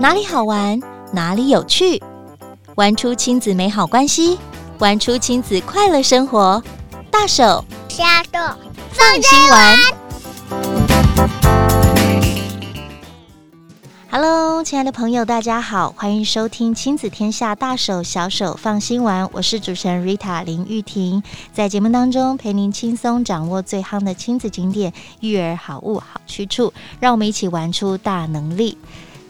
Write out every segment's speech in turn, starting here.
哪里好玩，哪里有趣，玩出亲子美好关系，玩出亲子快乐生活。大手小手放心玩。Hello，亲爱的朋友，大家好，欢迎收听亲子天下大手小手放心玩。我是主持人 Rita 林玉婷，在节目当中陪您轻松掌握最夯的亲子景点、育儿好物、好去处，让我们一起玩出大能力。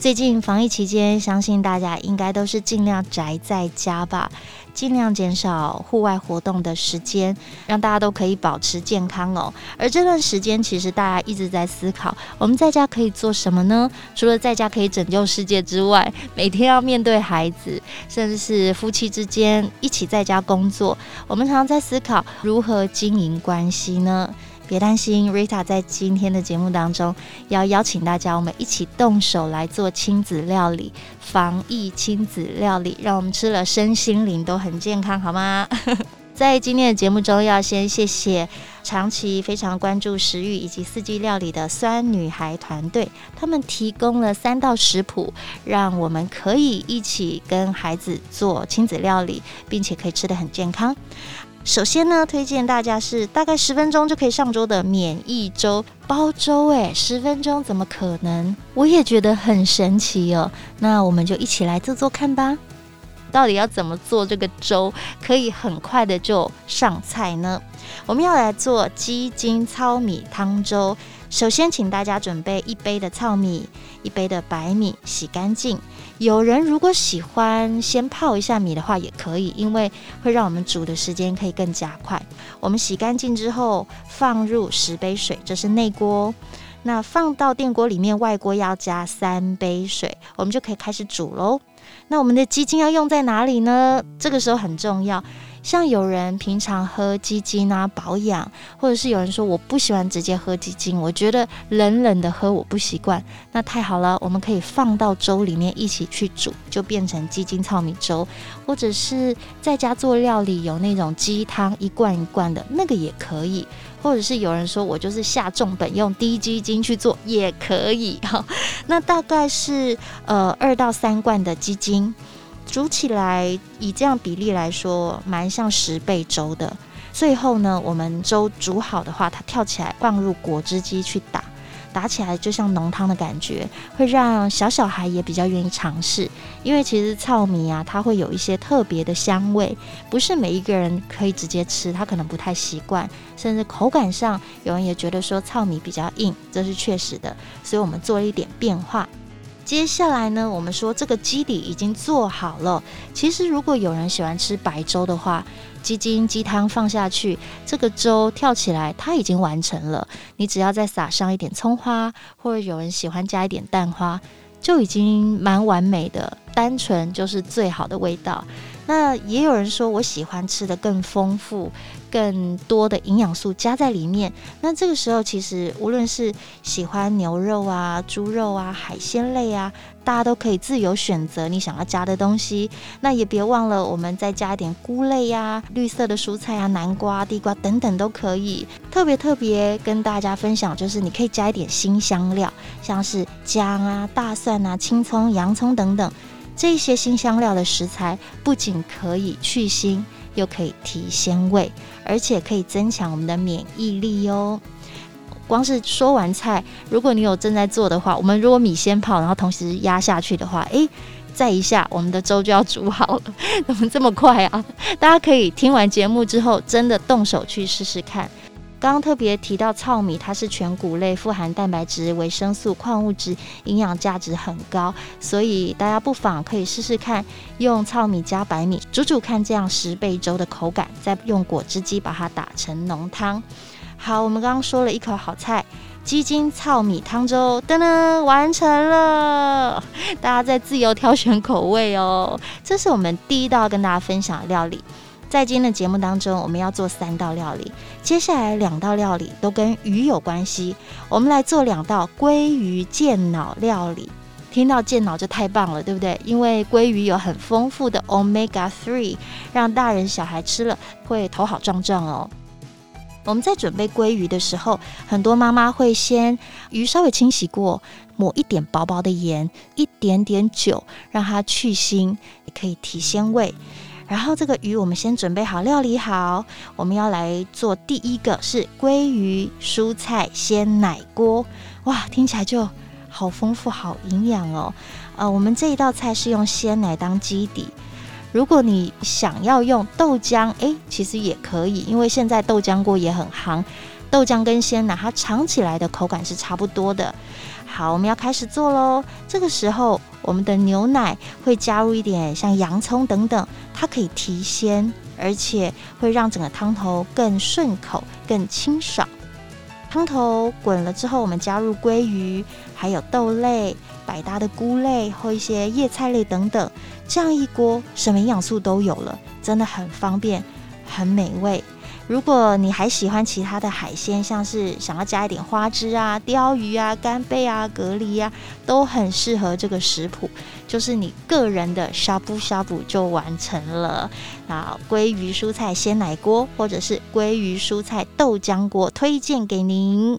最近防疫期间，相信大家应该都是尽量宅在家吧，尽量减少户外活动的时间，让大家都可以保持健康哦。而这段时间，其实大家一直在思考，我们在家可以做什么呢？除了在家可以拯救世界之外，每天要面对孩子，甚至是夫妻之间一起在家工作，我们常常在思考如何经营关系呢？别担心，Rita 在今天的节目当中要邀请大家，我们一起动手来做亲子料理，防疫亲子料理，让我们吃了身心灵都很健康，好吗？在今天的节目中，要先谢谢长期非常关注食育以及四季料理的酸女孩团队，他们提供了三道食谱，让我们可以一起跟孩子做亲子料理，并且可以吃得很健康。首先呢，推荐大家是大概十分钟就可以上桌的免疫粥包粥，诶，十分钟怎么可能？我也觉得很神奇哦。那我们就一起来做做看吧。到底要怎么做这个粥，可以很快的就上菜呢？我们要来做鸡精糙米汤粥。首先，请大家准备一杯的糙米，一杯的白米，洗干净。有人如果喜欢先泡一下米的话，也可以，因为会让我们煮的时间可以更加快。我们洗干净之后，放入十杯水，这是内锅。那放到电锅里面，外锅要加三杯水，我们就可以开始煮喽。那我们的鸡精要用在哪里呢？这个时候很重要。像有人平常喝鸡精啊保养，或者是有人说我不喜欢直接喝鸡精，我觉得冷冷的喝我不习惯。那太好了，我们可以放到粥里面一起去煮，就变成鸡精糙米粥。或者是在家做料理有那种鸡汤一罐一罐的那个也可以。或者是有人说我就是下重本用低鸡精去做也可以哈。那大概是呃二到三罐的鸡精。煮起来以这样比例来说，蛮像十倍粥的。最后呢，我们粥煮好的话，它跳起来放入果汁机去打，打起来就像浓汤的感觉，会让小小孩也比较愿意尝试。因为其实糙米啊，它会有一些特别的香味，不是每一个人可以直接吃，他可能不太习惯，甚至口感上有人也觉得说糙米比较硬，这是确实的。所以我们做了一点变化。接下来呢，我们说这个基底已经做好了。其实如果有人喜欢吃白粥的话，鸡精鸡汤放下去，这个粥跳起来，它已经完成了。你只要再撒上一点葱花，或者有人喜欢加一点蛋花，就已经蛮完美的。单纯就是最好的味道。那也有人说，我喜欢吃的更丰富、更多的营养素加在里面。那这个时候，其实无论是喜欢牛肉啊、猪肉啊、海鲜类啊，大家都可以自由选择你想要加的东西。那也别忘了，我们再加一点菇类呀、绿色的蔬菜啊、南瓜、地瓜等等都可以。特别特别跟大家分享，就是你可以加一点新香料，像是姜啊、大蒜啊、青葱、洋葱等等。这些新香料的食材不仅可以去腥，又可以提鲜味，而且可以增强我们的免疫力哦。光是说完菜，如果你有正在做的话，我们如果米先泡，然后同时压下去的话，诶，再一下，我们的粥就要煮好了。怎么这么快啊？大家可以听完节目之后，真的动手去试试看。刚刚特别提到糙米，它是全谷类，富含蛋白质、维生素、矿物质，营养价值很高，所以大家不妨可以试试看，用糙米加白米煮煮看，这样十倍粥的口感，再用果汁机把它打成浓汤。好，我们刚刚说了一口好菜，鸡精糙米汤粥，噔噔，完成了。大家再自由挑选口味哦。这是我们第一道跟大家分享的料理。在今天的节目当中，我们要做三道料理。接下来两道料理都跟鱼有关系，我们来做两道鲑鱼健脑料理。听到健脑就太棒了，对不对？因为鲑鱼有很丰富的 Omega 3，让大人小孩吃了会头好壮壮哦。我们在准备鲑鱼的时候，很多妈妈会先鱼稍微清洗过，抹一点薄薄的盐，一点点酒，让它去腥，也可以提鲜味。然后这个鱼我们先准备好，料理好，我们要来做第一个是鲑鱼蔬菜鲜奶锅。哇，听起来就好丰富、好营养哦。呃，我们这一道菜是用鲜奶当基底。如果你想要用豆浆，诶，其实也可以，因为现在豆浆锅也很夯。豆浆跟鲜奶它尝起来的口感是差不多的。好，我们要开始做喽。这个时候，我们的牛奶会加入一点像洋葱等等，它可以提鲜，而且会让整个汤头更顺口、更清爽。汤头滚了之后，我们加入鲑鱼，还有豆类、百搭的菇类或一些叶菜类等等。这样一锅，什么营养素都有了，真的很方便，很美味。如果你还喜欢其他的海鲜，像是想要加一点花枝啊、鯛鱼啊、干贝啊、蛤蜊啊，都很适合这个食谱。就是你个人的呷哺呷哺就完成了。那鲑鱼蔬菜鲜奶锅，或者是鲑鱼蔬菜豆浆锅，推荐给您。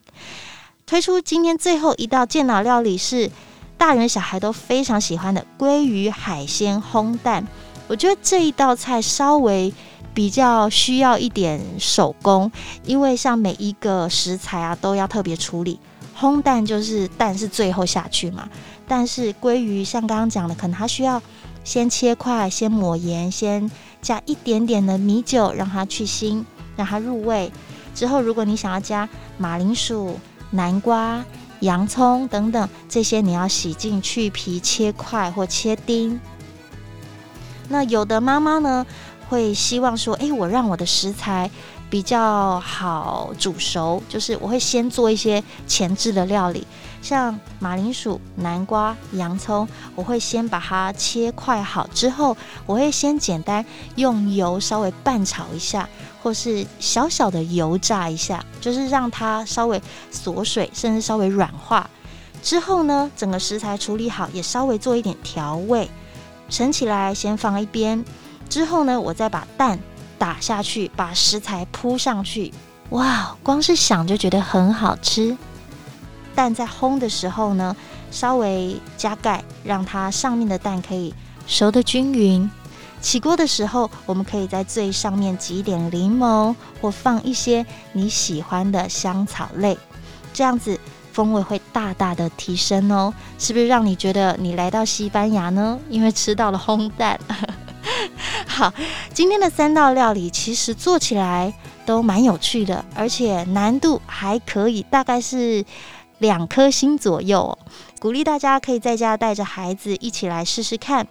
推出今天最后一道健脑料理是。大人小孩都非常喜欢的鲑鱼海鲜烘蛋，我觉得这一道菜稍微比较需要一点手工，因为像每一个食材啊都要特别处理。烘蛋就是蛋是最后下去嘛，但是鲑鱼像刚刚讲的，可能它需要先切块，先抹盐，先加一点点的米酒让它去腥，让它入味。之后如果你想要加马铃薯、南瓜。洋葱等等，这些你要洗净、去皮、切块或切丁。那有的妈妈呢，会希望说：“诶，我让我的食材比较好煮熟，就是我会先做一些前置的料理，像马铃薯、南瓜、洋葱，我会先把它切块好之后，我会先简单用油稍微拌炒一下。”或是小小的油炸一下，就是让它稍微锁水，甚至稍微软化。之后呢，整个食材处理好，也稍微做一点调味，盛起来先放一边。之后呢，我再把蛋打下去，把食材铺上去。哇，光是想就觉得很好吃。蛋在烘的时候呢，稍微加盖，让它上面的蛋可以熟得均匀。起锅的时候，我们可以在最上面挤一点柠檬，或放一些你喜欢的香草类，这样子风味会大大的提升哦。是不是让你觉得你来到西班牙呢？因为吃到了烘蛋。好，今天的三道料理其实做起来都蛮有趣的，而且难度还可以，大概是两颗星左右。鼓励大家可以在家带着孩子一起来试试看。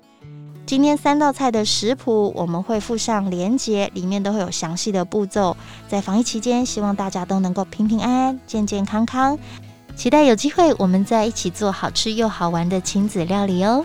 今天三道菜的食谱我们会附上连接，里面都会有详细的步骤。在防疫期间，希望大家都能够平平安安、健健康康。期待有机会我们再一起做好吃又好玩的亲子料理哦。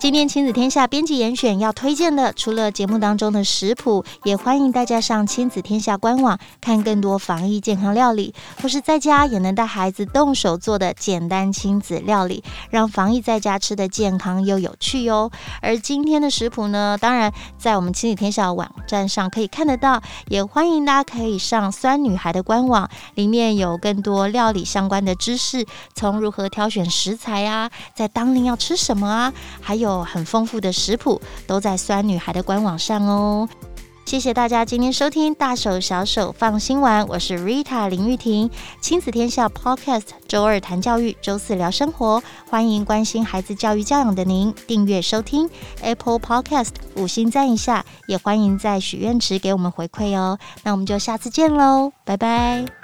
今天亲子天下编辑严选要推荐的，除了节目当中的食谱，也欢迎大家上亲子天下官网看更多防疫健康料理，或是在家也能带孩子动手做的简单亲子料理，让防疫在家吃的健康又有趣哟。而今天的食谱呢，当然在我们亲子天下网站上可以看得到，也欢迎大家可以上酸女孩的官网，里面有更多料理相关的知识，从如何挑选食材啊，在当令要吃什么啊，还有很丰富的食谱都在酸女孩的官网上哦。谢谢大家今天收听大手小手放心玩，我是 Rita 林玉婷，亲子天下 Podcast，周二谈教育，周四聊生活，欢迎关心孩子教育教养的您订阅收听 Apple Podcast，五星赞一下，也欢迎在许愿池给我们回馈哦。那我们就下次见喽，拜拜。